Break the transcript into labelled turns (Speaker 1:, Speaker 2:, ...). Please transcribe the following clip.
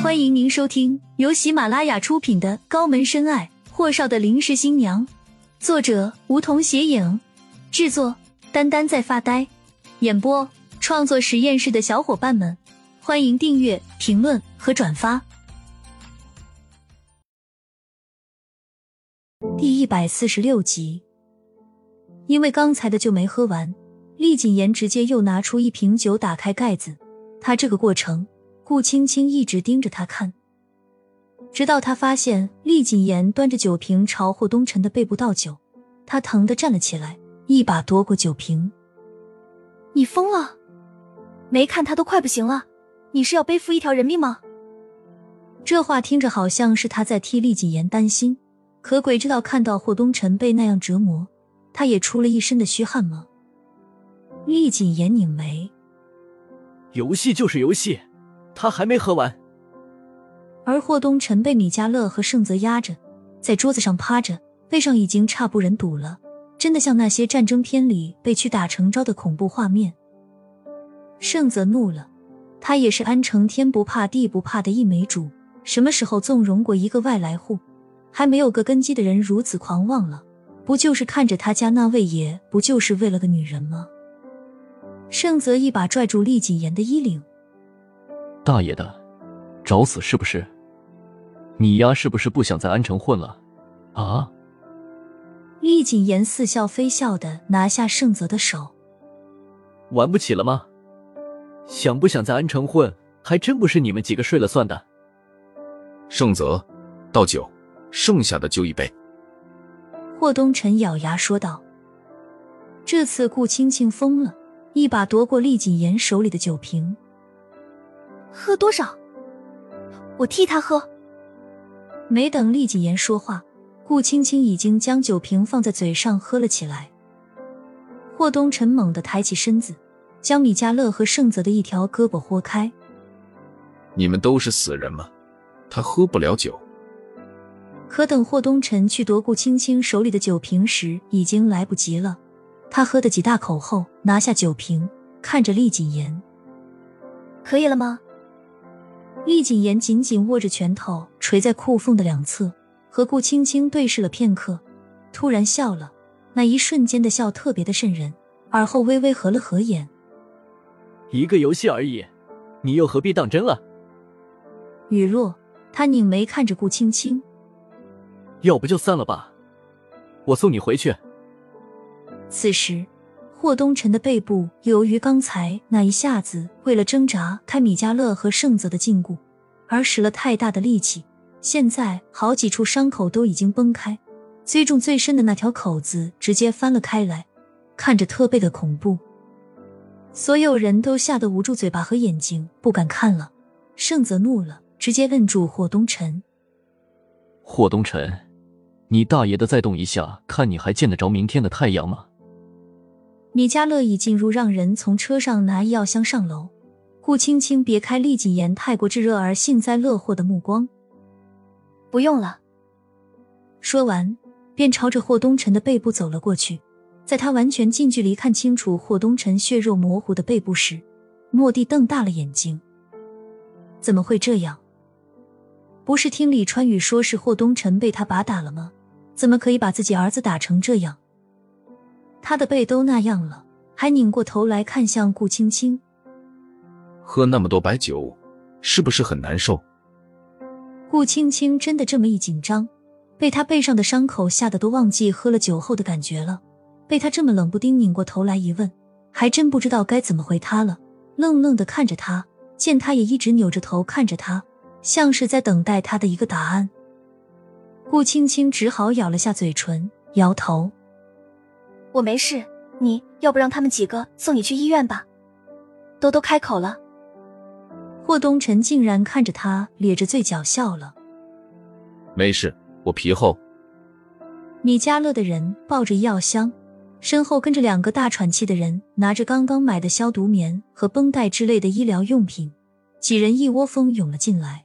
Speaker 1: 欢迎您收听由喜马拉雅出品的《高门深爱：霍少的临时新娘》，作者梧桐斜影，制作丹丹在发呆，演播创作实验室的小伙伴们，欢迎订阅、评论和转发。第一百四十六集，因为刚才的酒没喝完，厉谨言直接又拿出一瓶酒，打开盖子。他这个过程。顾青青一直盯着他看，直到他发现厉谨言端着酒瓶朝霍东辰的背部倒酒，他疼的站了起来，一把夺过酒瓶。
Speaker 2: 你疯了？没看他都快不行了，你是要背负一条人命吗？
Speaker 1: 这话听着好像是他在替厉谨言担心，可鬼知道看到霍东辰被那样折磨，他也出了一身的虚汗吗？厉谨言拧眉，
Speaker 3: 游戏就是游戏。他还没喝完，
Speaker 1: 而霍东辰被米迦勒和盛泽压着，在桌子上趴着，背上已经差不忍睹了，真的像那些战争片里被屈打成招的恐怖画面。盛泽怒了，他也是安城天不怕地不怕的一枚主，什么时候纵容过一个外来户？还没有个根基的人如此狂妄了？不就是看着他家那位爷，不就是为了个女人吗？盛泽一把拽住厉谨言的衣领。
Speaker 3: 大爷的，找死是不是？你丫是不是不想在安城混了？啊！
Speaker 1: 厉谨言似笑非笑的拿下盛泽的手，
Speaker 3: 玩不起了吗？想不想在安城混，还真不是你们几个睡了算的。
Speaker 4: 盛泽，倒酒，剩下的就一杯。
Speaker 1: 霍东辰咬牙说道。这次顾青青疯了，一把夺过厉谨言手里的酒瓶。
Speaker 2: 喝多少？我替他喝。
Speaker 1: 没等厉谨言说话，顾青青已经将酒瓶放在嘴上喝了起来。霍东辰猛地抬起身子，将米迦勒和盛泽的一条胳膊豁开。
Speaker 4: 你们都是死人吗？他喝不了酒。
Speaker 1: 可等霍东辰去夺顾青青手里的酒瓶时，已经来不及了。他喝的几大口后，拿下酒瓶，看着厉谨言：“
Speaker 2: 可以了吗？”
Speaker 1: 厉谨言紧紧握着拳头，垂在裤缝的两侧，和顾青青对视了片刻，突然笑了。那一瞬间的笑特别的瘆人，而后微微合了合眼。
Speaker 3: 一个游戏而已，你又何必当真了？
Speaker 1: 雨落，他拧眉看着顾青青，
Speaker 3: 要不就散了吧，我送你回去。
Speaker 1: 此时。霍东辰的背部由于刚才那一下子为了挣扎开米迦勒和盛泽的禁锢，而使了太大的力气，现在好几处伤口都已经崩开，最重最深的那条口子直接翻了开来，看着特别的恐怖。所有人都吓得捂住嘴巴和眼睛，不敢看了。盛泽怒了，直接摁住霍东辰：“
Speaker 3: 霍东辰，你大爷的，再动一下，看你还见得着明天的太阳吗？”
Speaker 1: 米迦勒已进入，让人从车上拿医药箱上楼。顾青青别开厉谨言太过炙热而幸灾乐祸的目光。
Speaker 2: 不用了。
Speaker 1: 说完，便朝着霍东辰的背部走了过去。在他完全近距离看清楚霍东辰血肉模糊的背部时，莫蒂瞪大了眼睛。怎么会这样？不是听李川宇说是霍东辰被他把打了吗？怎么可以把自己儿子打成这样？他的背都那样了，还拧过头来看向顾青青。
Speaker 4: 喝那么多白酒，是不是很难受？
Speaker 1: 顾青青真的这么一紧张，被他背上的伤口吓得都忘记喝了酒后的感觉了。被他这么冷不丁拧过头来一问，还真不知道该怎么回他了。愣愣的看着他，见他也一直扭着头看着他，像是在等待他的一个答案。顾青青只好咬了下嘴唇，摇头。
Speaker 2: 我没事，你要不让他们几个送你去医院吧？都都开口了。
Speaker 1: 霍东辰竟然看着他咧着嘴角笑了。
Speaker 4: 没事，我皮厚。
Speaker 1: 米家乐的人抱着医药箱，身后跟着两个大喘气的人，拿着刚刚买的消毒棉和绷带之类的医疗用品，几人一窝蜂涌了进来。